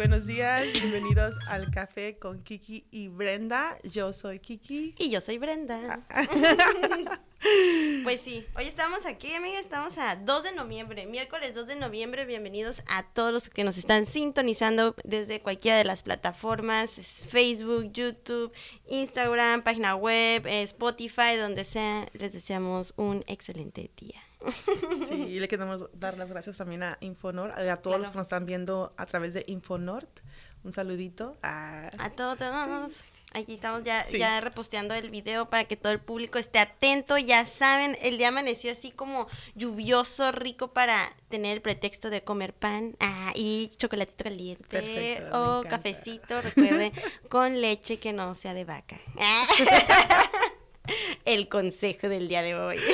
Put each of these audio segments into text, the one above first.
Buenos días. Bienvenidos al café con Kiki y Brenda. Yo soy Kiki. Y yo soy Brenda. pues sí, hoy estamos aquí, amiga. Estamos a 2 de noviembre, miércoles 2 de noviembre. Bienvenidos a todos los que nos están sintonizando desde cualquiera de las plataformas: Facebook, YouTube, Instagram, página web, eh, Spotify, donde sea. Les deseamos un excelente día. Sí, y le queremos dar las gracias también a Infonor, a todos los que nos están viendo a través de Infonort. Un saludito a, a todos. Aquí estamos ya, sí. ya reposteando el video para que todo el público esté atento. Ya saben, el día amaneció así como lluvioso, rico para tener el pretexto de comer pan ah, y chocolatito caliente Perfecto, o cafecito, recuerde, con leche que no sea de vaca. el consejo del día de hoy.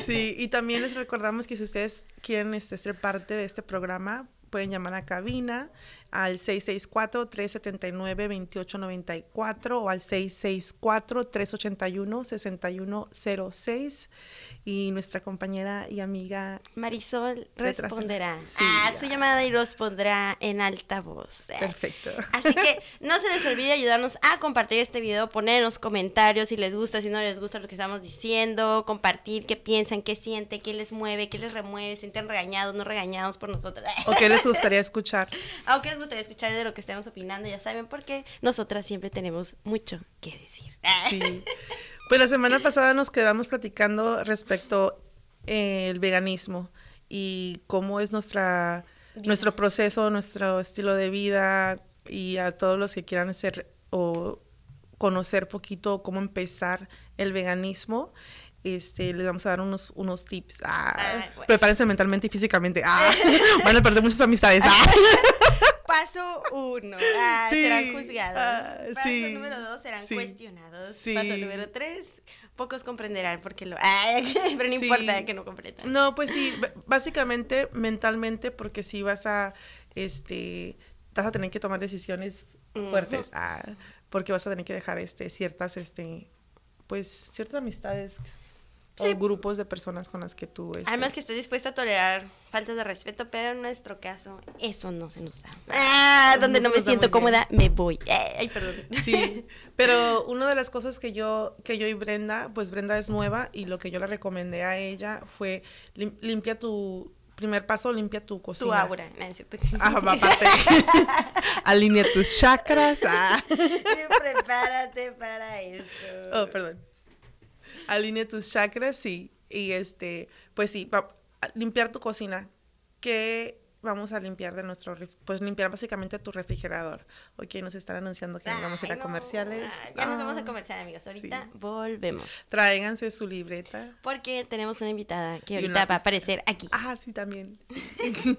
Sí, y también les recordamos que si ustedes quieren este, ser parte de este programa, pueden llamar a cabina al 664-379-2894 o al 664-381-6106 y nuestra compañera y amiga Marisol responderá sí, a su llamada y los pondrá en altavoz. Perfecto. Así que no se les olvide ayudarnos a compartir este video, poner en los comentarios si les gusta, si no les gusta lo que estamos diciendo, compartir qué piensan, qué sienten, qué les mueve, qué les remueve, sienten regañados, no regañados por nosotros. ¿O qué les gustaría escuchar? ¿O qué gustaría escuchar de lo que estemos opinando? Ya saben, porque nosotras siempre tenemos mucho que decir. Sí. Pues la semana pasada nos quedamos platicando respecto eh, el veganismo y cómo es nuestra nuestro proceso, nuestro estilo de vida y a todos los que quieran hacer o conocer poquito cómo empezar el veganismo. Este, les vamos a dar unos, unos tips. Ah, Ah, bueno. Prepárense mentalmente y físicamente. Ah, van a perder muchas amistades. Paso uno, ah, Sí, serán juzgados. ah, Paso sí, número dos, serán sí, cuestionados. Paso número tres, pocos comprenderán porque lo... Ay, pero no importa que no comprendan. No, pues sí, básicamente mentalmente, porque si vas a, este, vas a tener que tomar decisiones fuertes, ah, porque vas a tener que dejar, este, ciertas, este, pues, ciertas amistades Sí. o grupos de personas con las que tú, este, Además que estoy dispuesta a tolerar faltas de respeto, pero en nuestro caso eso no se nos da. Ah, donde No me siento bien. cómoda, me voy. Ay, perdón. Sí, pero una de las cosas que yo, que yo y Brenda, pues Brenda es nueva y lo que yo le recomendé a ella fue lim- limpia tu, primer paso, limpia tu cocina. Tu aura. Ah, aparte. Alinea tus chakras. Ah. Prepárate para eso. Oh, perdón. Alinea tus chakras, sí. Y este, pues sí, va- limpiar tu cocina. ¿Qué vamos a limpiar de nuestro, pues limpiar básicamente tu refrigerador? Ok, nos están anunciando que nos vamos a ir a Ay, no. comerciales. Ah, Ya nos vamos Ah. a comercial, amigas. Ahorita sí. volvemos. Tráiganse su libreta. Porque tenemos una invitada que Y ahorita va a aparecer aquí. Ah, sí, también. sí.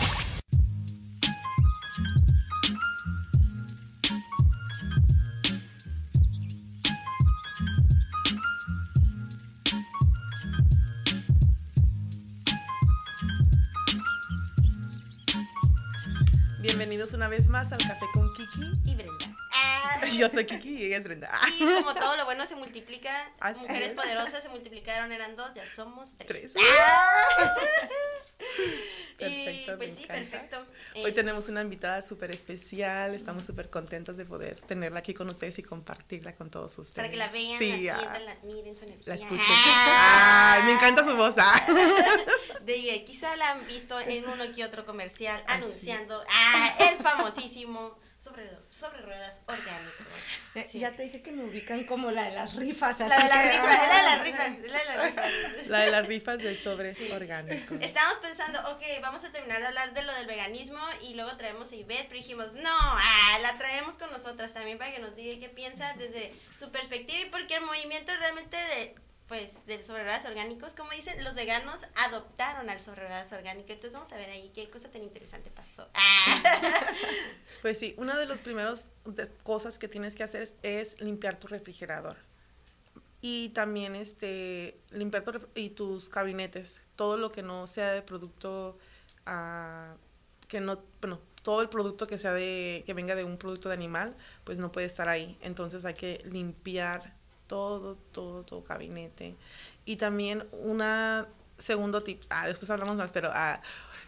Más al Café con Kiki. Y Brenda. Ah. Yo soy Kiki y ella es Brenda. Y como todo lo bueno se multiplica, Así mujeres es. poderosas se multiplicaron, eran dos, ya somos tres. Tres. Ah. y Perfecto, pues me sí, perfecto. Hoy Eh, tenemos una invitada súper especial. Estamos súper contentas de poder tenerla aquí con ustedes y compartirla con todos ustedes. para que la vean, Sí, la ah, sientan, la admiren, su energía. la escuchen. Ah. Ay, me encanta su voz. ah. De, quizá la han visto en uno que otro comercial Así. anunciando ah, famosísimo sobre, sobre ruedas orgánico. Sí. Ya te dije que me ubican como la de las rifas. La así de las que- rifas, la de las rifas, la de las rifas. La de las rifas de sobres orgánicos. Estábamos pensando, ok, vamos a terminar de hablar de lo del veganismo y luego traemos a Ivette, pero dijimos, no, ah, la traemos con nosotras también para que nos diga qué piensa desde su perspectiva y porque el movimiento realmente de, pues, del sobreruedas orgánicos, como dicen, los veganos adoptaron al sobreruedas orgánico, entonces vamos a ver ahí qué cosa tan interesante pasó. Pues sí, una de las primeras cosas que tienes que hacer es, limpiar tu refrigerador. Y también este limpiar tu y tus gabinetes. Todo lo que no sea de producto ah, que no, bueno, todo el producto que sea de, que venga de un producto de animal, pues no puede estar ahí. Entonces hay que limpiar todo, todo, todo gabinete. Y también una segundo tip, ah, después hablamos más, pero ah,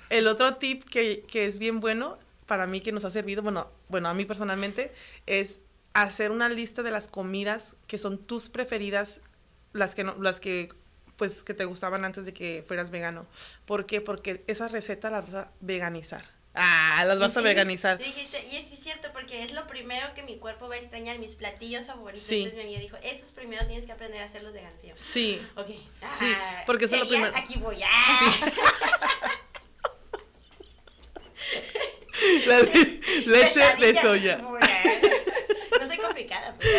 el otro tip que, que es bien bueno para mí que nos ha servido, bueno, bueno, a mí personalmente, es hacer una lista de las comidas que son tus preferidas, las que no, las que pues que te gustaban antes de que fueras vegano. ¿Por qué? Porque esas recetas las vas a veganizar. Ah, las vas a Sí, veganizar. dijiste, y es sí cierto, porque es lo primero que mi cuerpo va a extrañar, mis platillos favoritos. Sí. Entonces mi amiga dijo, esos primeros tienes que aprender a hacerlos veganos. Sí. Ok. Sí, ah, porque eso es lo primero. Aquí voy. ah. La leche de soya. No soy complicada. pues,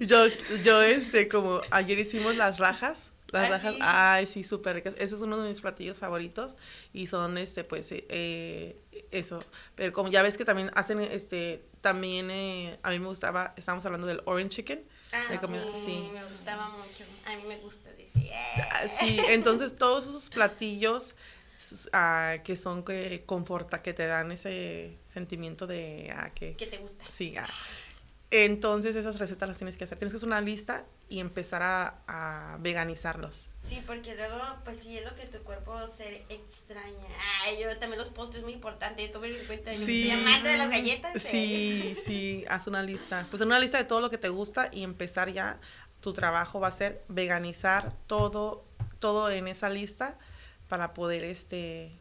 Yo, yo, este, como ayer hicimos las rajas. Las ¿Ah, rajas, sí? ay, sí, súper ricas. Ese es uno de mis platillos favoritos. Y son, este, pues, eh, eh, eso. Pero como ya ves que también hacen, este, también, eh, a mí me gustaba, estábamos hablando del orange chicken. Ah, de comida, sí, sí. me gustaba mucho. A mí me gusta. Dice, Ah, Sí, entonces todos esos platillos ah, que son que conforta, que te dan ese sentimiento de ah, que ¿Qué te gusta? sí, ah. Entonces esas recetas las tienes que hacer. Tienes que hacer una lista y empezar a, a veganizarlos. Sí, porque luego, pues sí, es lo que tu cuerpo se extraña. Ay, yo también los postres, muy importante. Tomen en cuenta. Sí. amante de las galletas. eh. Sí, sí, haz una lista. Pues una lista de todo lo que te gusta y empezar ya. Tu trabajo va a ser veganizar todo, todo en esa lista para poder este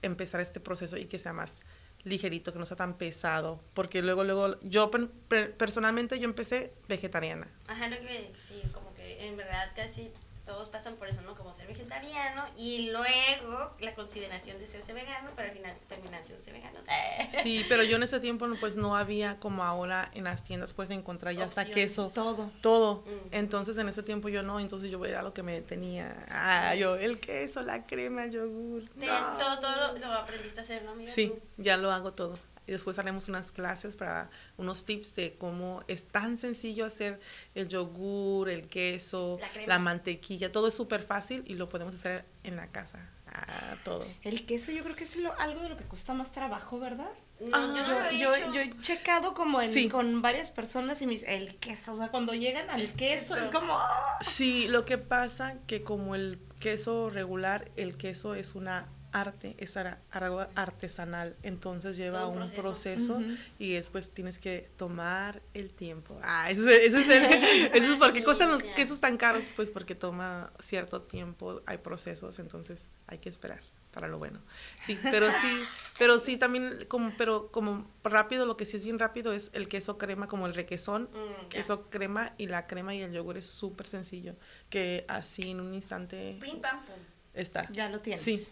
empezar este proceso y que sea más ligerito, que no sea tan pesado. Porque luego, luego, yo per- per- personalmente yo empecé vegetariana. Ajá, lo que sí, como que en verdad casi todos pasan por eso, ¿no? Como ser vegetariano y luego la consideración de serse vegano, pero al final terminan siendo vegano. Sí, pero yo en ese tiempo no, pues no había como ahora en las tiendas puedes encontrar ya hasta queso. Todo. Todo. Mm. Entonces en ese tiempo yo no, entonces yo era lo que me tenía. Ah, yo el queso, la crema, el yogur. No. todo, todo lo, lo aprendiste a hacer, ¿no, amiga? Sí, ya lo hago todo. Y después haremos unas clases para unos tips de cómo es tan sencillo hacer el yogur, el queso, La mantequilla. Todo es súper fácil y lo podemos hacer en la casa. Ah, todo. El queso yo creo que es lo- algo de lo que cuesta más trabajo, ¿verdad? No, Ah, yo Yo, he yo, hecho. yo he checado como en, Sí. con varias personas y me dicen, el queso, o sea, cuando llegan al queso, queso. es como... ¡ah! Sí, lo que pasa que como el queso regular, el queso es una arte, es ara- algo artesanal, entonces lleva Todo un un proceso. proceso, Ujú. y después tienes que tomar el tiempo. Ah, eso es, eso es, el- eso es porque Sí, cuestan los ya. quesos tan caros, pues porque toma cierto tiempo, hay procesos, entonces hay que esperar. para lo bueno. Sí, pero sí, pero sí también, como, pero como rápido, lo que sí es bien rápido es el queso crema, como el requesón, Mm, queso crema y la crema y el yogur es súper sencillo, que así en un instante Pim, pam, pum. está. Ya lo tienes. Sí.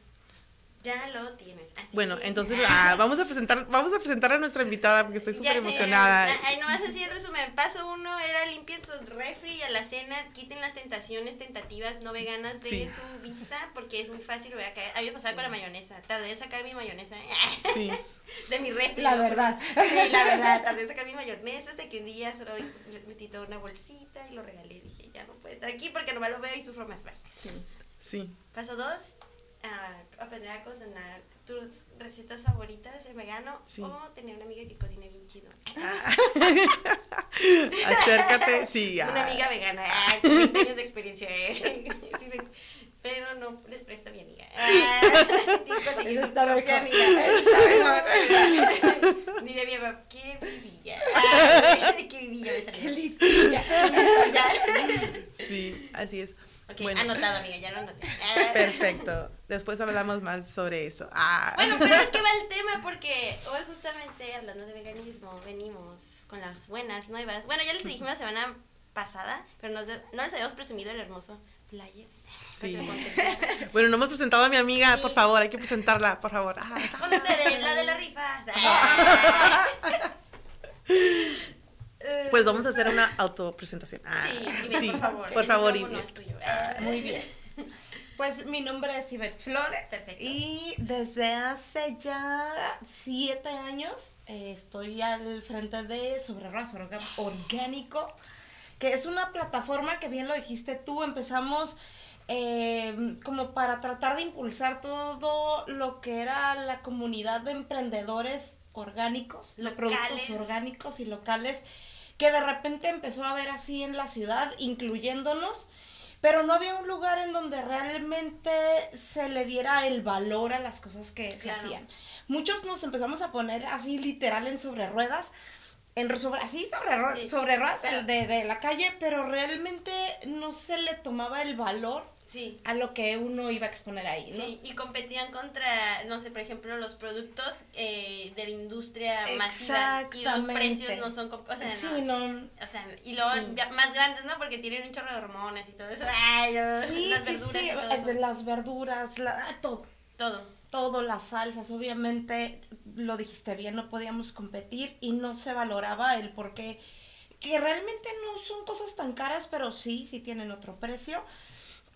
Ya lo tienes. Así Bueno, que- entonces ah, vamos a presentar, vamos a presentar a nuestra invitada porque estoy súper sé, emocionada. Ay, nomás así en resumen. Paso uno era limpien su refri y a la cena quiten las tentaciones tentativas no veganas de Sí. su vista porque es muy fácil, voy a caer. A mí me pasaba con la mayonesa. Tardé en sacar mi mayonesa Sí. de mi refri. La ¿no? verdad. Sí, la verdad. Tardé en sacar mi mayonesa hasta que un día solo metí toda una bolsita y lo regalé. Dije, ya no puede estar aquí porque nomás lo veo y sufro más. Bye. Sí. Paso dos, ah, aprender a cocinar tus recetas favoritas de vegano Sí. o tener una amiga que cocine bien chido. Acércate, sí. Una ah. amiga vegana, ay, con 20 años de experiencia, eh. Pero no les presto a mi amiga. Ah, Eso está mejor. amiga, está mejor. Dile a mi mamá, qué vivilla. Qué vivilla me salió. listilla. Ya. Sí, así es. Bueno. anotado, amiga, ya lo anoté. Perfecto. Después hablamos más sobre eso. Ah. Bueno, pero es que va el tema porque hoy justamente hablando de veganismo venimos con las buenas nuevas. Bueno, ya les dijimos la semana pasada, pero nos- no les habíamos presumido el hermoso flyer. Sí. Bueno, no hemos presentado a mi amiga, Sí. por favor, hay que presentarla, por favor. Con ustedes, la de las rifas. Pues vamos a hacer una autopresentación. Ah, Sí, por favor. Por favor. Ah, Muy bien. Pues mi nombre es Ivette Flores Perfecto. y desde hace ya siete años eh, estoy al frente de Sobre Raza Orgánico, que es una plataforma que bien lo dijiste tú, empezamos eh, como para tratar de impulsar todo lo que era la comunidad de emprendedores orgánicos, de Locales. productos orgánicos y locales, que de repente empezó a ver así en la ciudad, incluyéndonos, pero no había un lugar en donde realmente se le diera el valor a las cosas que se hacían. Muchos nos empezamos a poner así literal en sobre ruedas, en re- sobre, así sobre, sobre ruedas de, de la calle, pero realmente no se le tomaba el valor Sí. a lo que uno iba a exponer ahí, ¿no? Sí, y competían contra, no sé, por ejemplo, los productos eh, de la industria masiva y los precios no son, o sea, Sí, no, no, o sea, y luego Sí. más grandes, ¿no? Porque tienen un chorro de hormonas y todo eso. Ay, yo- Sí, las verduras sí, y todo eh, eso. las verduras, la- ah, todo, Todo. todo, las salsas, obviamente, lo dijiste bien, no podíamos competir y no se valoraba el por qué, que realmente no son cosas tan caras, pero sí, sí tienen otro precio.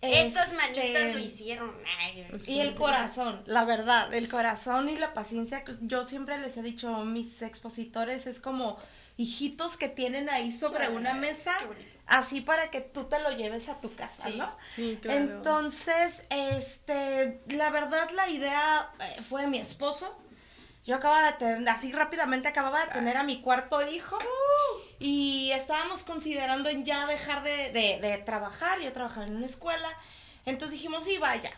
Estas Este, manitas lo hicieron. Ay, Y el corazón, la verdad, el corazón y la paciencia, que yo siempre les he dicho a mis expositores, es como hijitos que tienen ahí sobre Ay, una mesa, así para que tú te lo lleves a tu casa, Sí. ¿no? Sí, claro. Entonces, este, la verdad la idea eh, fue de mi esposo. Yo acababa de tener, así rápidamente acababa de tener a mi cuarto hijo y estábamos considerando en ya dejar de, de- de trabajar. Yo trabajaba en una escuela. Entonces dijimos, sí, vaya.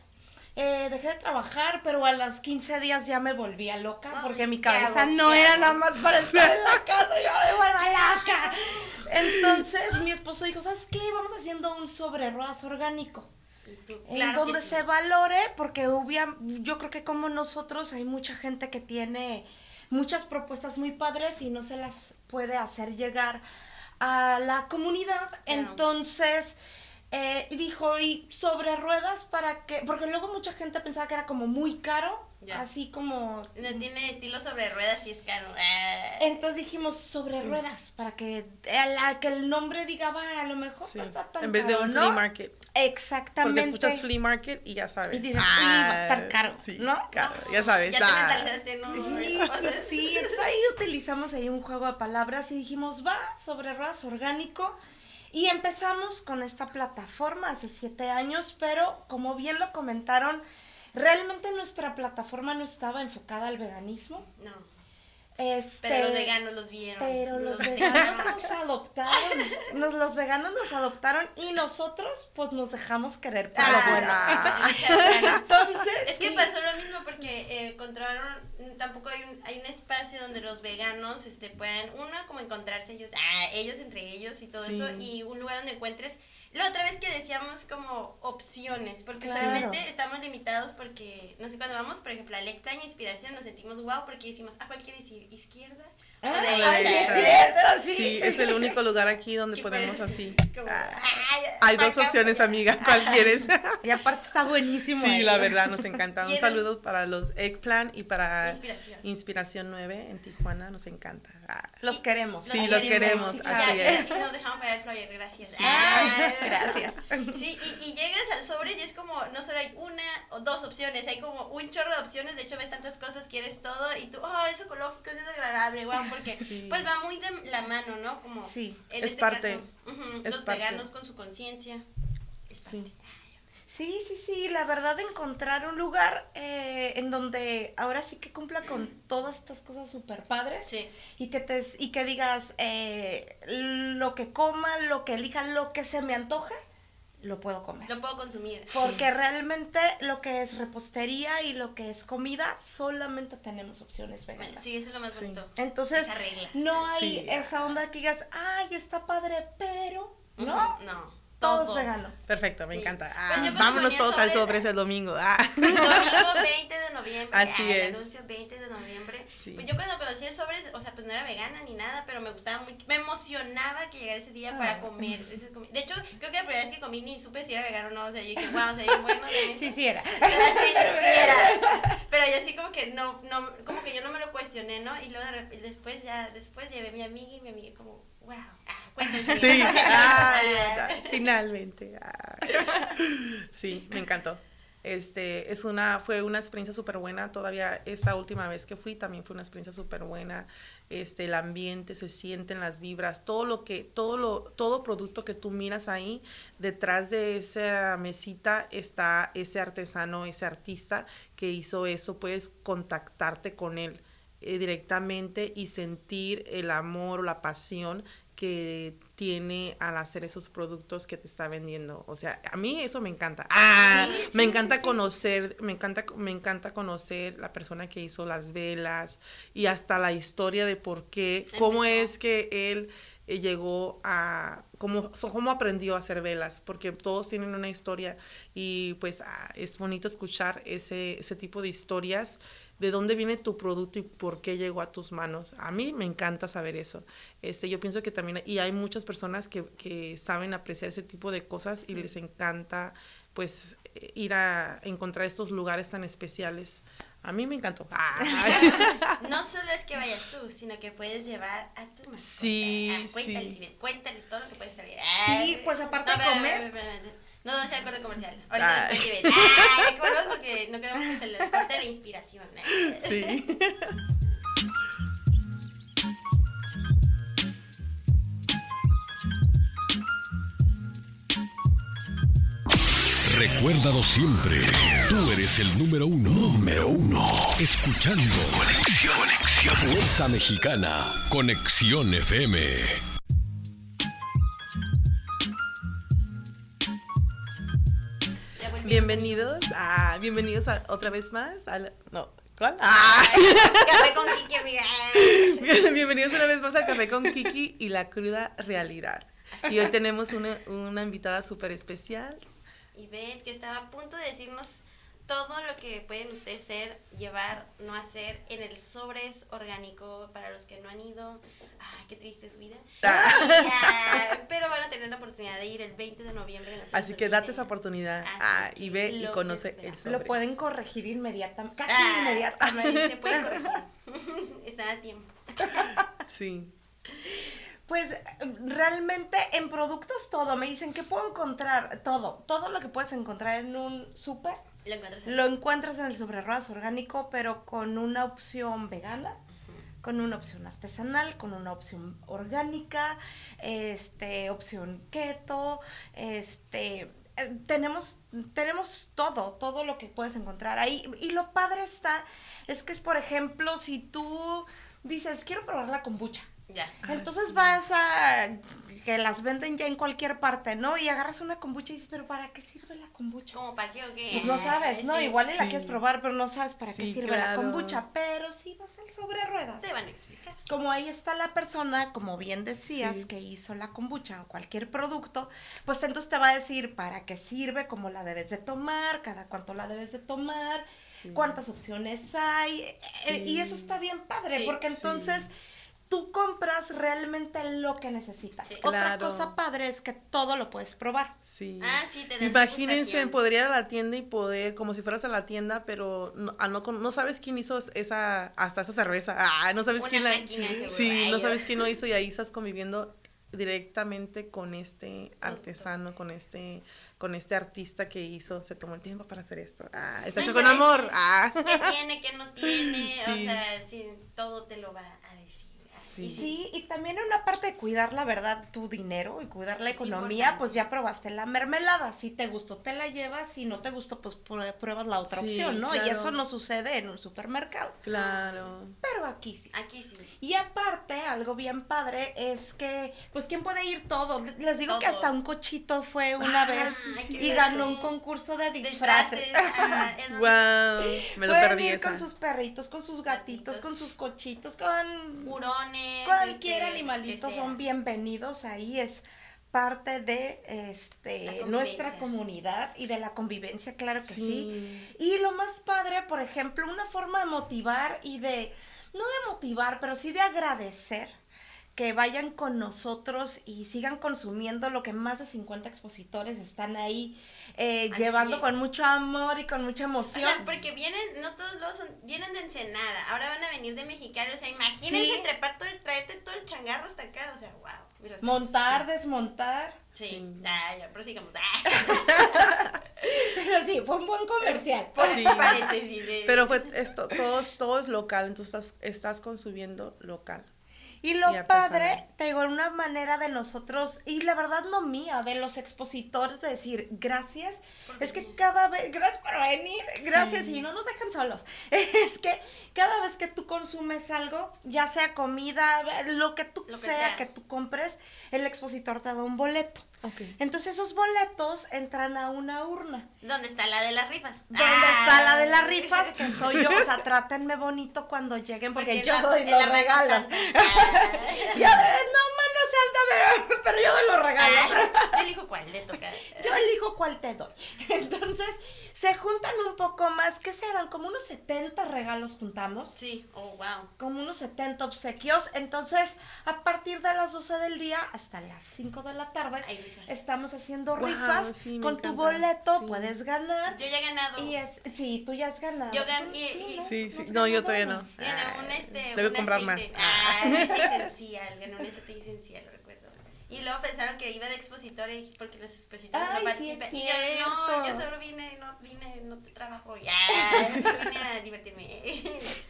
Eh, dejé de trabajar, pero a los 15 días ya me volvía loca Ay, porque mi ¿qué cabeza hago? no ¿Qué era nada más para estar en la casa. Yo me vuelvo loca. Entonces mi esposo dijo, ¿sabes qué? Vamos haciendo un sobre ruedas orgánico en claro donde sí. se valore, porque obvia- yo creo que como nosotros hay mucha gente que tiene muchas propuestas muy padres y no se las puede hacer llegar a la comunidad. Entonces, eh, dijo, y sobre ruedas para que, porque luego mucha gente pensaba que era como muy caro, Ya. así como... No tiene estilo sobre ruedas y es caro. Ah. Entonces dijimos sobre ruedas, para que, a la- que el nombre diga, va, a lo mejor Sí. no está tan En vez de caro, un ¿no? flea market. Porque Exactamente. escuchas flea market y ya sabes. Y dices, "Uy, va a estar caro", Sí, ¿no? caro, ya sabes. Ya te ah. mentalizaste, ¿no? Sí, sí, sí. Entonces ahí utilizamos ahí un juego de palabras y dijimos, va, sobre ruedas orgánico. Y empezamos con esta plataforma hace siete años, pero como bien lo comentaron, realmente nuestra plataforma no estaba enfocada al veganismo. No. Este, Pero los veganos los vieron. Pero los Los veganos nos adoptaron. Nos, los veganos nos adoptaron y nosotros pues nos dejamos querer por lo Ah, bueno. ah. Entonces, Es que pasó lo mismo porque eh, encontraron, tampoco hay un, hay un espacio donde los veganos este, puedan, uno, como encontrarse ellos, ah, ellos entre ellos y todo Sí. eso, y un lugar donde encuentres La otra vez que decíamos como opciones, porque Claro. realmente estamos limitados porque, no sé, cuando vamos, por ejemplo, al Plan Inspiración nos sentimos wow porque decimos, a cualquier iz- izquierda. Ah, derecha". ay, es cierto, sí. Sí, es el único lugar aquí donde podemos así. como, Ah, ay, Hay dos opciones, amiga. ¿Cuál quieres? Y aparte está buenísimo. Sí, ahí. la verdad, nos encanta. Un saludo para los Eggplan y para Inspiración. Inspiración 9 en Tijuana. Nos encanta. Ah, Los queremos. Sí, los queremos, sí, así ya. es. Y nos dejamos para el flyer, gracias. Ay, gracias. Sí, y, y llegas al sobres y es como, no solo hay una o dos opciones, hay como un chorro de opciones, de hecho ves tantas cosas, quieres todo y tú, oh, es ecológico, es agradable, wow, porque Sí. pues va muy de la mano, ¿no? Como Sí, en es este parte, caso, ujú, es los parte. veganos con su conciencia. Sí. Sí, sí, sí, la verdad encontrar un lugar eh, en donde ahora sí que cumpla con todas estas cosas súper padres Sí. y que te y que digas eh, lo que coma, lo que elija, lo que se me antoje, lo puedo comer. Lo puedo consumir. Porque realmente lo que es repostería y lo que es comida, solamente tenemos opciones Bueno, veganas. sí, eso es lo más Sí. bonito. Entonces, Esa regla. no hay Sí. esa onda que digas, ay, está padre, pero, ¿no? No. Todo es todo. vegano. Perfecto, me Sí. encanta. Pues Ah, vámonos todos al sobres- sobres el domingo. Ah. Domingo 20 de noviembre. Así ah, el es. anuncio 20 de noviembre. Sí. Pues yo cuando conocí el sobres, o sea, pues no era vegana ni nada, pero me gustaba mucho. Me emocionaba que llegara ese día para Ah. comer. De hecho, creo que la primera vez que comí ni supe si era vegano o no. O sea, yo dije, wow, se ve bueno. de Sí, eso". sí era. Pero era. Pero yo así como que no, no, como que yo no me lo cuestioné, ¿no? Y luego de después ya, después llevé a mi amiga y mi amiga como, wow, ah. Sí, ah, finalmente. Sí, me encantó. Este, es una, fue una experiencia súper buena. Todavía esta última vez que fui también fue una experiencia súper buena. Este, el ambiente, se sienten las vibras, todo lo que, todo lo, todo producto que tú miras ahí, detrás de esa mesita está ese artesano, ese artista que hizo eso. Puedes contactarte con él eh, directamente y sentir el amor o la pasión que tiene al hacer esos productos que te está vendiendo. O sea, a mí eso me encanta. Ah, Sí, me sí, encanta sí, conocer, me encanta, me encanta conocer la persona que hizo las velas y hasta la historia de por qué, cómo Empezó. es que él eh, llegó a, cómo, cómo aprendió a hacer velas, porque todos tienen una historia y pues ah, es bonito escuchar ese, ese tipo de historias de dónde viene tu producto y por qué llegó a tus manos. A mí me encanta saber eso. Este, yo pienso que también, y hay muchas personas que, que saben apreciar ese tipo de cosas y les encanta pues eh, ir a encontrar estos lugares tan especiales. A mí me encantó. No solo es que vayas tú, sino que puedes llevar a tu mascota. Sí, Ah, cuéntales, sí. Cuéntales todo lo que puedes salir. Sí, pues, aparte de comer. No, no, sea corte comercial. Ahorita Ay. después. Ah, ya colgamos porque no queremos que se les corte la inspiración. eh. Sí. Recuérdalo siempre. Tú eres el número uno. Número uno. Escuchando. Conexión. Conexión. Fuerza Mexicana. Conexión FM. Bienvenidos a, bienvenidos a, otra vez más al, no, ¿cuál? Ah. Café con Kiki, amiga. Bien- Bienvenidos una vez más al Café con Kiki y la cruda realidad. Y hoy tenemos una, una invitada súper especial. Ivette, que estaba a punto de decirnos todo lo que pueden ustedes ser, llevar, no hacer en el sobres orgánico para los que no han ido. Ay, qué triste su vida. Ah. Pero van a tener la oportunidad de ir el 20 de noviembre. no se Así que date esa oportunidad ah, y ve y conoce el esperamos. sobre. Lo pueden corregir inmediatamente, casi Ah, inmediatamente. Se puede corregir. Están a tiempo. Sí. Pues realmente en productos todo, me dicen que puedo encontrar todo, todo lo que puedes encontrar en un súper, Lo encuentras en- lo encuentras en el sobre ruedas orgánico, pero con una opción vegana, con una opción artesanal, con una opción orgánica, este, opción keto, este, eh, tenemos, tenemos todo, todo lo que puedes encontrar ahí. Y lo padre está, es que es, por ejemplo, si tú dices, quiero probar la kombucha, Ya. Entonces vas a que las venden ya en cualquier parte, ¿no? Y agarras una kombucha y dices, pero ¿para qué sirve la kombucha? ¿Cómo para qué o qué? Pues no sabes, ¿no? Sí. Igual la quieres probar, pero no sabes para qué sirve la kombucha. Pero sí vas al sobre ruedas. Te van a explicar. Como ahí está la persona, como bien decías, Sí. que hizo la kombucha o cualquier producto, pues entonces te va a decir para qué sirve, cómo la debes de tomar, cada cuánto la debes de tomar, cuántas opciones hay. eh, Y eso está bien padre, Sí, porque sí. entonces tú compras realmente lo que necesitas. Sí. Otra Claro. cosa padre es que todo lo puedes probar. Sí. Ah, sí, te Imagínense poder ir a la tienda y poder, como si fueras a la tienda, pero no, no, con- no sabes quién hizo esa, hasta esa cerveza. Ah, no sabes Una quién la seguro. Sí, Ay, no yo- sabes quién lo hizo y ahí estás conviviendo directamente con este artesano, con este, con este artista que hizo, se tomó el tiempo para hacer esto. Ah, está hecho con amor. Ah. ¿Qué tiene, qué no tiene? Sí. O sea, sí, todo te lo va a decir. Sí. Sí, y también una parte de cuidar la verdad tu dinero y cuidar la economía, pues ya probaste la mermelada, si te gustó te la llevas, si no te gustó pues prue- pruebas la otra Sí, opción, ¿no? Y eso no sucede en un supermercado, Claro. pero aquí sí. Aquí sí. Y aparte, algo bien padre es que, pues, ¿quién puede ir todo? Les digo que hasta un cochito fue una Ah, vez y ganó un concurso de disfraces. Wow. Me lo Pueden perdí ir esa. con sus perritos, con sus gatitos, con sus cochitos, con Hurones. Cualquier este, animalito son bienvenidos ahí es parte de este nuestra comunidad y de la convivencia claro que sí. Sí. y lo más padre por ejemplo una forma de motivar y de no de motivar pero sí de agradecer que vayan con nosotros y sigan consumiendo lo que más de 50 expositores están ahí eh, llevando con mucho amor y con mucha O emoción. sea, porque vienen, no todos los son, vienen de Ensenada, ahora van a venir de Mexicali, o sea, imagínense Sí. trepar todo, el- traerte todo el changarro hasta acá, o sea, wow. Montar, desmontar. Sí, Sí. Ah, ya, prosigamos. Ah, Pero sí, fue un buen comercial. por Sí. Pero fue esto, todo, es- todo es local, entonces estás, estás consumiendo local. Y lo y padre, te digo, una manera de nosotros, y la verdad no mía, de los expositores, de decir gracias, es que cada vez, gracias por venir, gracias, y no nos dejan solos. Es que cada vez que tú consumes algo, ya sea comida, lo que tú Lo que sea, sea. que tú compres, el expositor te da un boleto. Entonces esos boletos entran a una urna. ¿Dónde está la de las rifas? ¿Dónde Ah. está la de las rifas? Que soy yo. O sea, trátenme bonito cuando lleguen porque, Porque yo la- doy los regalos. Ah. Yo, no, mano santa, pero, pero yo doy los regalos. Ah, Yo elijo cuál le toca. Yo elijo cuál te doy. Entonces, se juntan un poco más. ¿Qué serán? Como unos 70 regalos juntamos. Sí, oh, wow. Como unos 70 obsequios. Entonces, a partir de las 12 del día hasta las 5 de la tarde, estamos haciendo Guau, rifas. sí, Con tu encanta. boleto Sí. puedes ganar. Yo ya he ganado. Y es, sí, tú ya has ganado. Yo gan- Tú- y-. Sí, sí. No, yo todavía no. Ganó un este. debo un comprar aceite. más. Ah, aceite esencial. Ganó un aceite esencial. Y luego pensaron que iba de expositora y porque los expositores Ay, no sí, participan. y yo, no, yo solo vine, no vine, no te trabajo. Ya, vine a divertirme.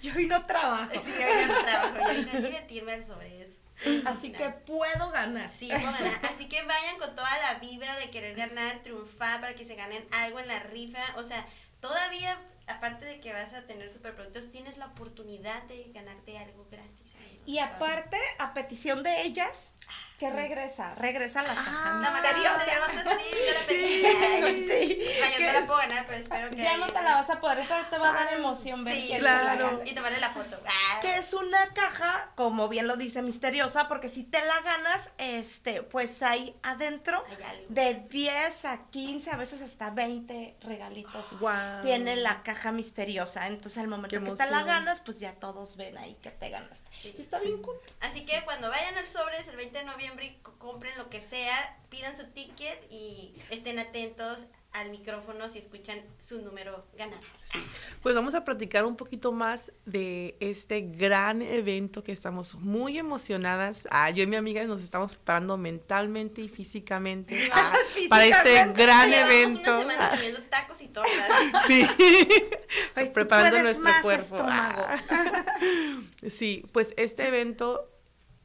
Yo hoy no trabajo. Sí, yo vine a trabajo, yo vine a divertirme al sobre eso. Así que puedo ganar. Sí, puedo ganar. Así que vayan con toda la vibra de querer ganar, triunfar para que se ganen algo en la rifa. O sea, todavía, aparte de que vas a tener superproductos, tienes la oportunidad de ganarte algo gratis. Y aparte, a petición de ellas, que regresa, regresa la caja La misteriosa. misteriosa, sí, yo la pedí. Sí, Ay, sí. Vaya, Que no la es- puedo ganar, pero espero que. Ya no te la vas a poder, pero te va a dar emoción ver Sí, quién claro. Y tomarle la foto. Ah. Que es una caja, como bien lo dice misteriosa, porque si te la ganas, este, pues hay adentro de 10 a 15, a veces hasta 20 regalitos. Guau. Tiene la caja misteriosa. Entonces, al momento que te la ganas, pues ya todos ven ahí que te ganaste. Sí, y está bien cool. Así que cuando vayan al sobres el 20 de noviembre compren lo que sea, pidan su ticket y estén atentos al micrófono si escuchan su número ganado. Pues vamos a platicar un poquito más de este gran evento que estamos muy emocionadas. Ah, yo y mi amiga nos estamos preparando mentalmente y físicamente ah, para este gran evento. una semana comiendo tacos y tortas. Sí. Ay, preparando nuestro más, cuerpo. Ah. Sí, pues este evento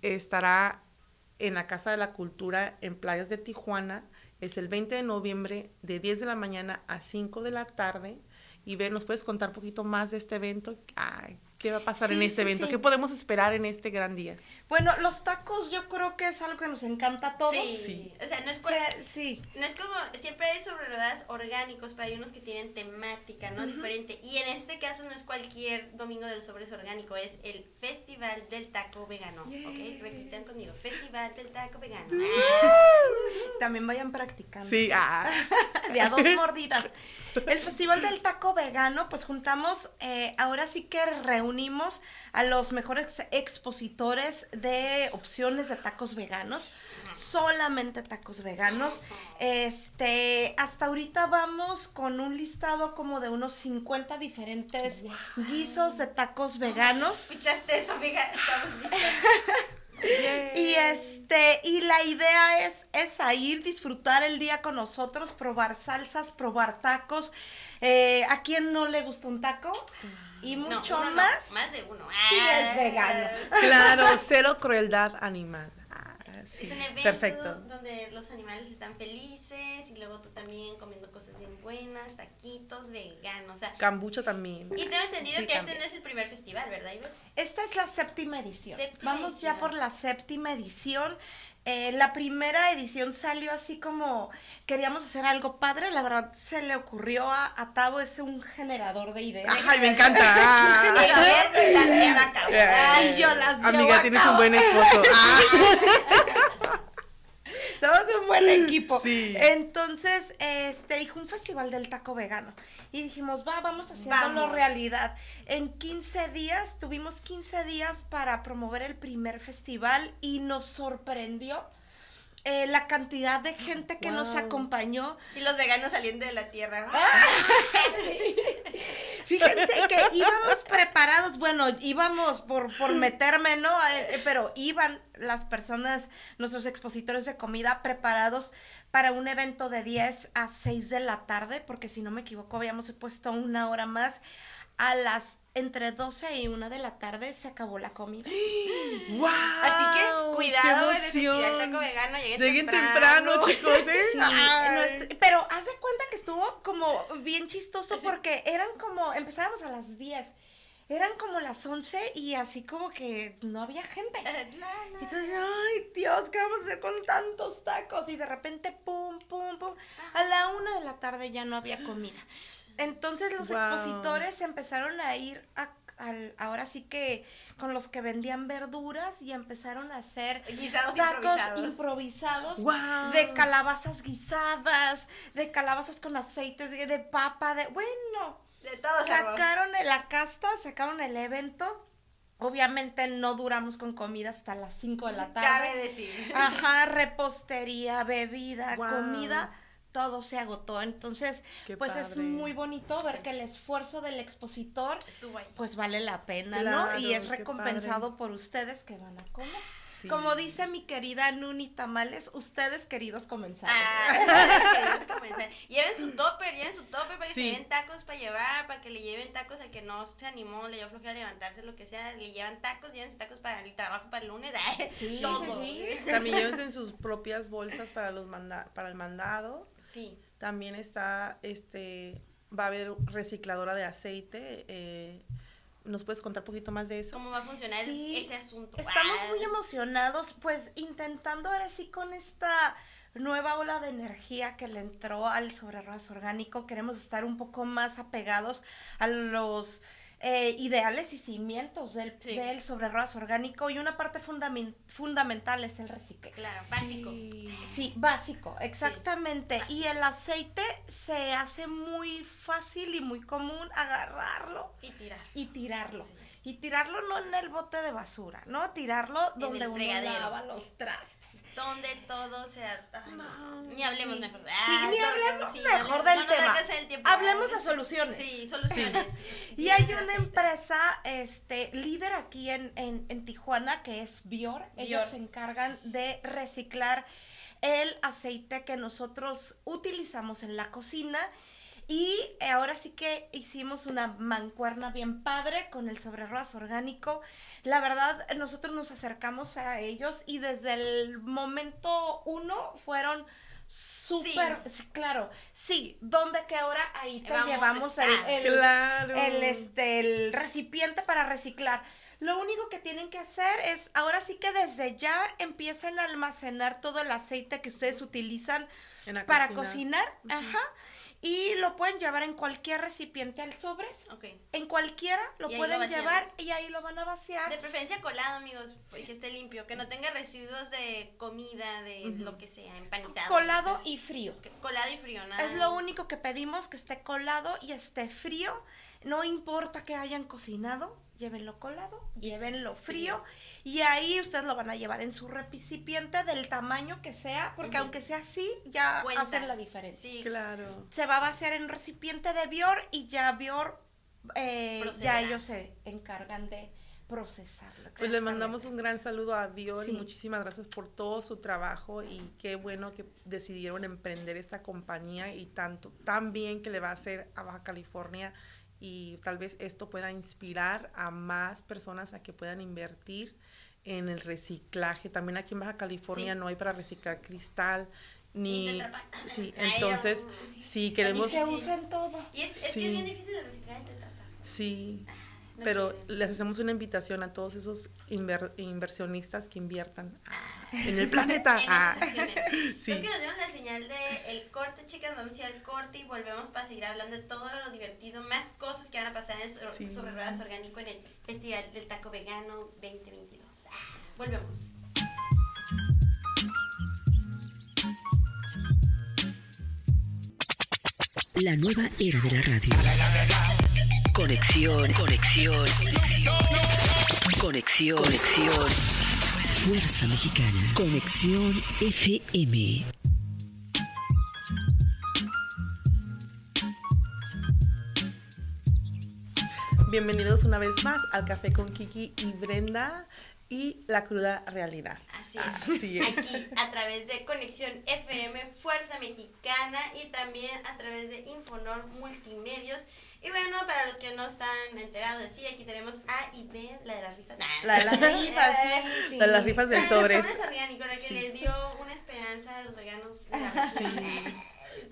estará en la Casa de la Cultura en Playas de Tijuana. Es el 20 de noviembre de 10 de la mañana a 5 de la tarde. Y ver, ¿nos puedes contar un poquito más de este evento? Ay, ¿Qué va a pasar en Sí, este sí, evento? sí. ¿Qué podemos esperar en este gran día? Bueno, los tacos yo creo que es algo que nos encanta a todos. Sí. Sí. O sea, no es, O sea, no es como, siempre hay sobre ruedas orgánicos, pero hay unos que tienen temática, ¿no? Diferente. Y en este caso no es cualquier domingo de los sobres orgánico, es el Festival del Taco Vegano. ¿Ok? Repitan conmigo, Festival del Taco Vegano. También vayan practicando. Sí, ah, de a dos mordidas. El Festival del Taco Vegano, pues juntamos, eh, ahora sí que reunimos a los mejores expositores de opciones de tacos veganos, solamente tacos veganos. Este, hasta ahorita vamos con un listado como de unos 50 diferentes guisos de tacos veganos. ¿Escuchaste eso, amiga? Estamos listos. Y este, y la idea es, es a ir, disfrutar el día con nosotros, probar salsas, probar tacos. Eh, ¿A quién no le gusta un taco? Y mucho no, más. más de uno. Sí, Ah, es vegano. claro, cero crueldad animal. Ah, sí, Es un evento perfecto. donde los animales están felices y luego tú también comiendo cosas bien buenas, taquitos veganos, o sea, Cambucha también. y tengo entendido Sí, que también. este no es el primer festival, ¿verdad, Ivette? Esta es la séptima edición. Séptima Vamos ya por la séptima edición. Eh, la primera edición salió así como queríamos hacer algo padre. La verdad se le ocurrió a, a Tavo, es un generador de ideas. Ay, me encanta. Ah. Yo las Amiga, tienes un buen esposo. Ah. Un buen equipo. Sí. Entonces, este, dijo un festival del taco vegano. Y dijimos, va, vamos haciéndolo Vamos. realidad. En 15 días, tuvimos 15 días para promover el primer festival y nos sorprendió eh, la cantidad de gente que nos Wow. acompañó. Y los veganos saliendo de la tierra. Fíjense que íbamos preparados, bueno, íbamos por, por meterme, ¿no? Eh, pero iban las personas, nuestros expositores de comida, preparados para un evento de 10 a 6 de la tarde, porque si no me equivoco, habíamos puesto una hora más. A las entre 12 y 1 de la tarde se acabó la comida. ¡Wow! Así que cuidado el taco vegano, lleguen, Lleguen temprano, chicos, ¿eh? Sí, Ay. nuestro- pero haz de cuenta que estuvo como bien chistoso porque eran como, empezábamos a las 10, eran como las 11 y así como que no había gente. Y Entonces, ay Dios, ¿qué vamos a hacer con tantos tacos? Y de repente, pum, pum, pum. A la una de la tarde ya no había comida. Entonces los Wow. expositores empezaron a ir a, al- ahora sí que con los que vendían verduras y empezaron a hacer Guisados tacos improvisados. improvisados Wow. de calabazas guisadas, de calabazas con aceites, de, de papa, de bueno, De todo sacaron la casta, sacaron el evento. Obviamente no duramos con comida hasta las 5 de la tarde. Cabe decir. Ajá, repostería, bebida, Wow. comida, todo se agotó. Entonces, Qué pues es muy bonito ver que el esfuerzo del expositor Estuvo ahí. pues vale la pena, Claro, ¿no? Y es recompensado por ustedes que van a comer. Sí. Como dice mi querida Nuni Tamales, ustedes queridos comensales. Ah, comenzar. Lleven su topper, lleven su topper para que Sí. se lleven tacos para llevar, para que le lleven tacos al que no se animó, le dio flojera levantarse, lo que sea, le llevan tacos, lleven tacos para el trabajo para el lunes. Sí, todo. sí, sí. También llévense en sus propias bolsas para los manda para el mandado. Sí. También está, este, va a haber recicladora de aceite. eh, ¿Nos puedes contar un poquito más de eso? ¿Cómo va a funcionar Sí, ese asunto? Estamos muy emocionados, pues intentando ahora sí con esta nueva ola de energía que le entró al sobre ruedas orgánico, queremos estar un poco más apegados a los eh, ideales y cimientos del, Sí. del sobre ruedas orgánico y una parte fundamen- fundamental es el reciclaje. Claro, básico. Sí, básico, exactamente. Y el aceite se hace muy fácil y muy común agarrarlo Y tirar. y tirarlo. Y tirarlo no en el bote de basura, ¿no? Tirarlo donde uno lava los trastes. Donde todo sea. ay, No, ni hablemos sí. mejor. Sí, Ah, ni solo- hablemos sí, mejor del no tema. Hablemos Ah, de soluciones. Sí, soluciones. Y hay una empresa este, líder aquí en, en, en Tijuana que es Bior. Ellos Bior. se encargan de reciclar el aceite que nosotros utilizamos en la cocina. Y eh, ahora sí que hicimos una mancuerna bien padre con el sobre ruedas orgánico. La verdad, nosotros nos acercamos a ellos y desde el momento uno fueron súper, sí, claro, sí, ¿dónde qué hora? Ahí te Vamos llevamos el, estar. el, Claro. el, este, el recipiente para reciclar. Lo único que tienen que hacer es, ahora sí que desde ya empiecen a almacenar todo el aceite que ustedes utilizan para cocina. cocinar, ajá, y lo pueden llevar en cualquier recipiente al sobres. En cualquiera lo pueden llevar y ahí lo van a vaciar. De preferencia colado, amigos, que esté limpio, que no tenga residuos de comida, de lo que sea, empanizado. colado y frío. Colado y frío, nada. Es lo único que pedimos, que esté colado y esté frío. No importa que hayan cocinado, llévenlo colado, llévenlo frío. Y ahí ustedes lo van a llevar en su recipiente del tamaño que sea, porque aunque sea así, ya Cuenta. hacen la diferencia. Sí, Claro. Se va a vaciar en un recipiente de Bior y ya Bior, eh, ya ellos se encargan de procesarlo. Pues le mandamos un gran saludo a Bior y muchísimas gracias por todo su trabajo y qué bueno que decidieron emprender esta compañía y tanto tan bien que le va a hacer a Baja California y tal vez esto pueda inspirar a más personas a que puedan invertir en el reciclaje. También aquí en Baja California Sí. no hay para reciclar cristal Ni sí, entonces si Y queremos se usa en todo. Y es, es que Sí. es bien difícil de reciclar el sí, pero les hacemos una invitación a todos esos inver- inversionistas que inviertan ah, en el planeta. En Ah, sí. Creo que nos dieron la señal de el corte, chicas. Vamos a ir al corte y volvemos para seguir hablando de todo lo divertido, más cosas que van a pasar en Sobre, Sí. sobre Ruedas Orgánico en el Festival del Taco Vegano 2022. Ah, volvemos. La nueva era de la radio. Conexión, conexión, conexión. Conexión, conexión. Fuerza Mexicana. Conexión FM. Bienvenidos una vez más al Café con Kiki y Brenda y la cruda realidad. Así es. Así es. Aquí a través de Conexión FM, Fuerza Mexicana y también a través de Infonor Multimedios. Y bueno, para los que no están enterados, sí, aquí tenemos A y B, la de las rifas. Nah. La de las rifas, sí, sí. La de las rifas del La de los sobres. sobres orgánicos, la que Sí. le dio una esperanza a los veganos. Sí.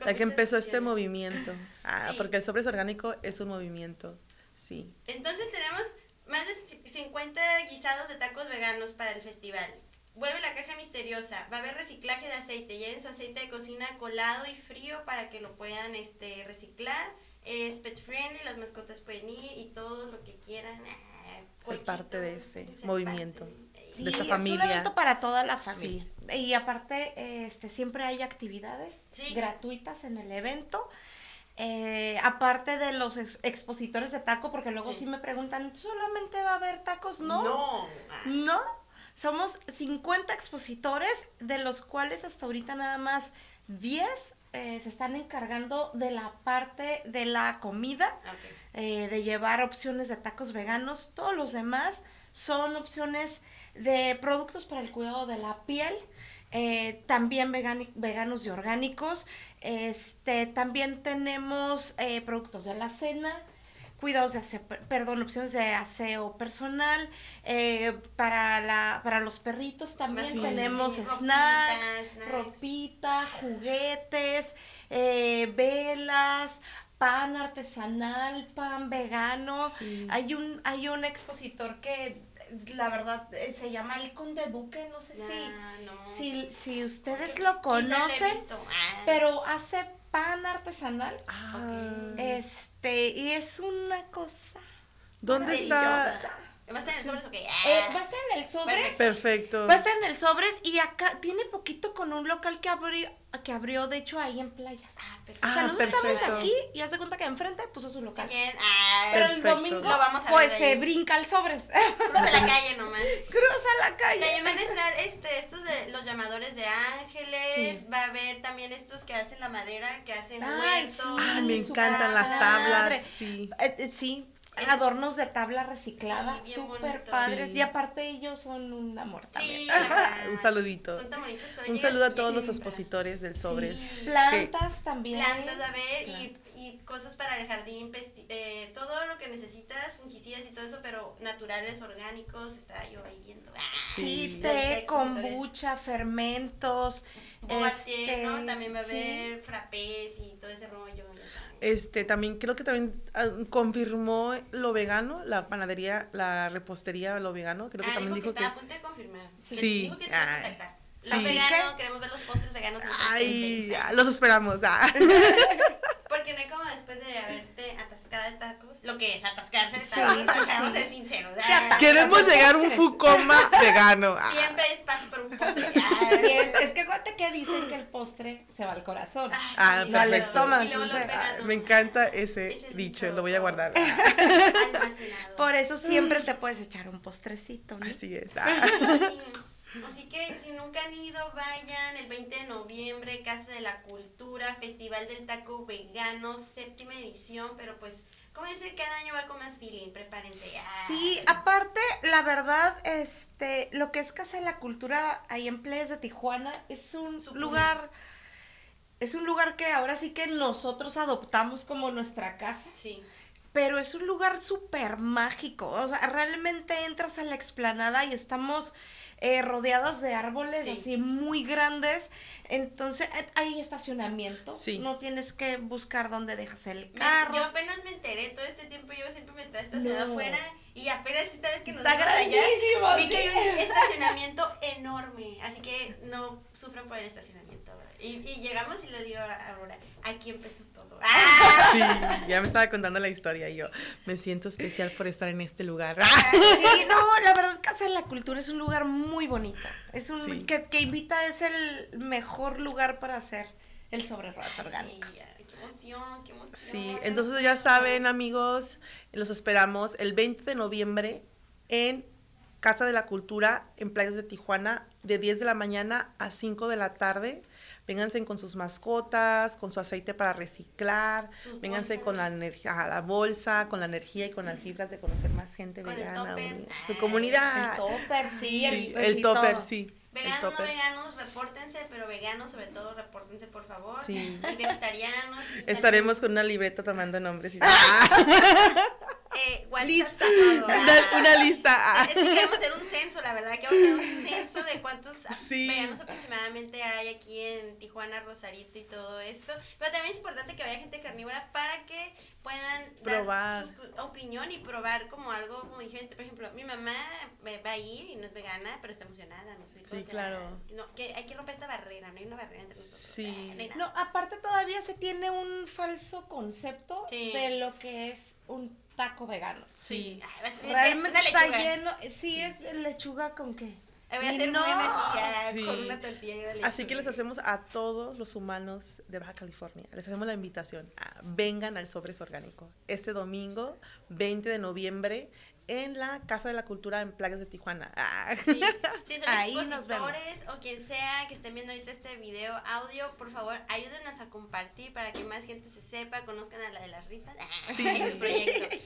La que empezó este movimiento. Ah, Sí. porque el sobres orgánico es un movimiento. Sí. Entonces tenemos más de ci- 50 guisados de tacos veganos para el festival. Vuelve la caja misteriosa. Va a haber reciclaje de aceite. Lleven su aceite de cocina colado y frío para que lo puedan este, reciclar. Es pet friendly, las mascotas pueden ir y todo lo que quieran. Ah, Ser parte de ese movimiento. Sí, de esa es familia. un evento para toda la familia. Y aparte, este, siempre hay actividades Sí. gratuitas en el evento. Eh, aparte de los ex- expositores de taco, porque luego Sí. me preguntan, ¿solamente va a haber tacos? No. No. No. Somos 50 expositores, de los cuales hasta ahorita nada más 10 eh, se están encargando de la parte de la comida eh, de llevar opciones de tacos veganos. Todos los demás son opciones de productos para el cuidado de la piel. eh, también veganos y orgánicos. Este, también tenemos eh, productos de la cena, cuidados de aseo, per- perdón, opciones de aseo personal. eh, para, la, para los perritos también Sí. tenemos Sí, snacks, ropita, juguetes, eh, velas, pan artesanal, pan vegano. Sí. Hay un hay un expositor que la verdad eh, se llama el Conde Duque, no sé Ya, si, no. si si ustedes lo conocen. Ah. pero hace pan artesanal. Ah, Este, y es una cosa ¿Dónde está? Maravillosa. ¿Va a estar en el sobres o qué? Eh, Ah. va a estar en el sobres. Perfecto. Va a estar en el sobres y acá tiene poquito con un local que abrió, que abrió de hecho ahí en playas. Ah, perfecto. o sea, Ah, nosotros perfecto. estamos aquí y haz de cuenta que enfrente puso su local. ah, Pero el domingo, Lo vamos a pues se brinca el sobres. cruza la calle nomás. Cruza la calle. También van a estar este, estos de los llamadores de ángeles, Sí. va a haber también estos que hacen la madera, que hacen Ay, huertos. sí, Ah, me encantan las tablas. Sí. Eh, eh, sí, adornos de tabla reciclada, Sí, súper padres. Sí. Y aparte ellos son un amor también. Sí. Un saludito. Son tan bonitos, Un saludo a todos los expositores del Sobres. Plantas también. plantas a ver y, y cosas para el jardín, eh, todo lo que necesitas, fungicidas y todo eso, pero naturales, orgánicos, estaba yo ahí viendo. Ah, Sí, té, kombucha, fermentos. Boba este, ¿no? También va a sí. haber frappés y todo ese rollo. ya. Este, también creo que también ah, confirmó lo vegano, la panadería, la repostería, lo vegano. Creo que Ah, también dijo dijo que que. está a punto de confirmar. Que Sí. Dijo que te va a Ay. contactar. Sí. Los Así veganos, que- queremos ver los postres veganos. Ay, presente, ah, los esperamos. ah. Porque no hay como después de haberte atascado de tacos, lo que es atascarse de tacos, sí, o sea, vamos a ser sinceros. Ah. Queremos llegar a un Fucoma vegano. ah. Siempre hay espacio para un postre. ah. Es que acuérdate que dicen que el postre se va al corazón. Ah, sí, no al estómago, Y luego los entonces, veganos. Me encanta ese Ese dicho, dicho. lo voy a guardar. Almacenado. Por eso siempre te puedes echar un postrecito, ¿no? Así es. ah. Sí. Así que si nunca han ido, vayan el 20 de noviembre, Casa de la Cultura, Festival del Taco Vegano, séptima edición, pero pues, como dice, cada año va con más feeling, prepárense. Ah, Sí, aparte, la verdad, este, lo que es Casa de la Cultura ahí en Playas de Tijuana es un lugar, es un lugar que ahora sí que nosotros adoptamos como nuestra casa, Sí. Pero es un lugar súper mágico, o sea, realmente entras a la explanada y estamos eh, rodeadas de árboles Sí. así muy grandes, entonces eh, hay estacionamiento, Sí. no tienes que buscar dónde dejas el Me- carro. yo apenas me enteré, todo este tiempo yo siempre me estaba estacionando No. afuera y apenas esta vez que nos Está fuimos allá, grandísimo, vi que sí. hay un estacionamiento enorme, así que no sufran por el estacionamiento. Y, y llegamos y le digo a Aurora, aquí empezó todo. ¡Ah! Sí, ya me estaba contando la historia y yo me siento especial por estar en este lugar. Sí, no, la verdad Casa de la Cultura es un lugar muy bonito. Es un Sí. que, que invita, es el mejor lugar para hacer el sobrerraza orgánico. Sí, qué emoción, qué emoción. Sí, entonces ya saben, amigos, los esperamos el 20 de noviembre en Casa de la Cultura en Playas de Tijuana de 10 de la mañana a 5 de la tarde. Vénganse con sus mascotas, con su aceite para reciclar, Sus vénganse bolsas. con la energía, la bolsa, con la energía y con las vibras de conocer más gente Con el vegana, su comunidad. El topper, sí, el, Sí, pues, el sí, topper, todo. sí. el Veganos, no veganos, repórtense, pero veganos sobre todo, repórtense por favor. Sí. Y vegetarianos. y Estaremos con una libreta tomando nombres y Eh, WhatsApp todo. una, una lista. ah. Es que queremos hacer un censo, la verdad, queremos hacer un de cuántos Sí. veganos aproximadamente hay aquí en Tijuana, Rosarito y todo esto. Pero también es importante que vaya gente carnívora para que puedan dar Probar. su opinión y probar como algo como diferente. Por ejemplo, mi mamá me va a ir y no es vegana, pero está emocionada, ¿me explico? Sí, O sea, claro. no, que hay que romper esta barrera, no hay una barrera entre nosotros. Sí. Eh, no aparte todavía se tiene un falso concepto Sí. de lo que es un taco vegano. Sí. Ay, va- Realmente está lleno, sí es lechuga con qué. Voy a Y hacer no. memes ya Sí. con una tortilla de lechuga. Así que les hacemos a todos los humanos de Baja California, les hacemos la invitación a vengan al Sobres Orgánico este domingo 20 de noviembre en la Casa de la Cultura en Playas de Tijuana. Ah. Sí, si son Ahí nos expositores o quien sea que estén viendo ahorita este video audio, por favor, ayúdenos a compartir para que más gente se sepa, conozcan a la de las rifas. Sí. el proyecto.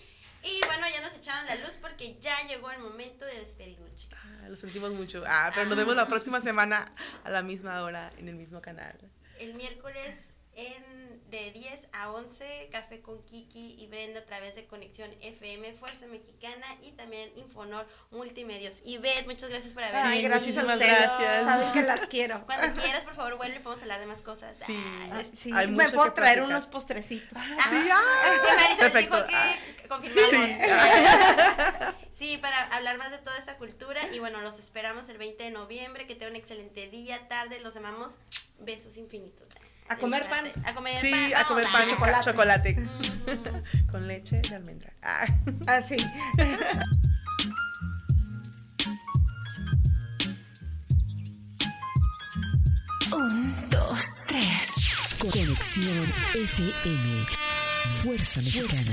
Y bueno, ya nos echaron la luz porque ya llegó el momento de despedirnos, chicos. Ah, Lo sentimos mucho. Ah, pero nos vemos la próxima semana a la misma hora en el mismo canal. El miércoles en, de 10 a 11, Café con Kiki y Brenda a través de Conexión FM, Fuerza Mexicana y también Infonor Multimedios. Y Beth, muchas gracias por haber Ay, Sí, gracias a ustedes. gracias. Saben que las quiero. Cuando quieras, por favor, vuelve y podemos hablar de más cosas. Sí. Ah, sí, Hay me puedo que traer platicar. unos postrecitos. Sí, Ah, ah, Marisa perfecto. dijo que Ah, confirmamos. Sí. Sí, para hablar más de toda esta cultura. Y bueno, los esperamos el 20 de noviembre. Que tengan un excelente día, tarde. Los amamos. Besos infinitos. A comer pan. A comer Sí, pan. a comer pan y ah. chocolate. Con leche de almendra. Ah. Así. Un, dos, tres. Conexión FM. Fuerza Mexicana.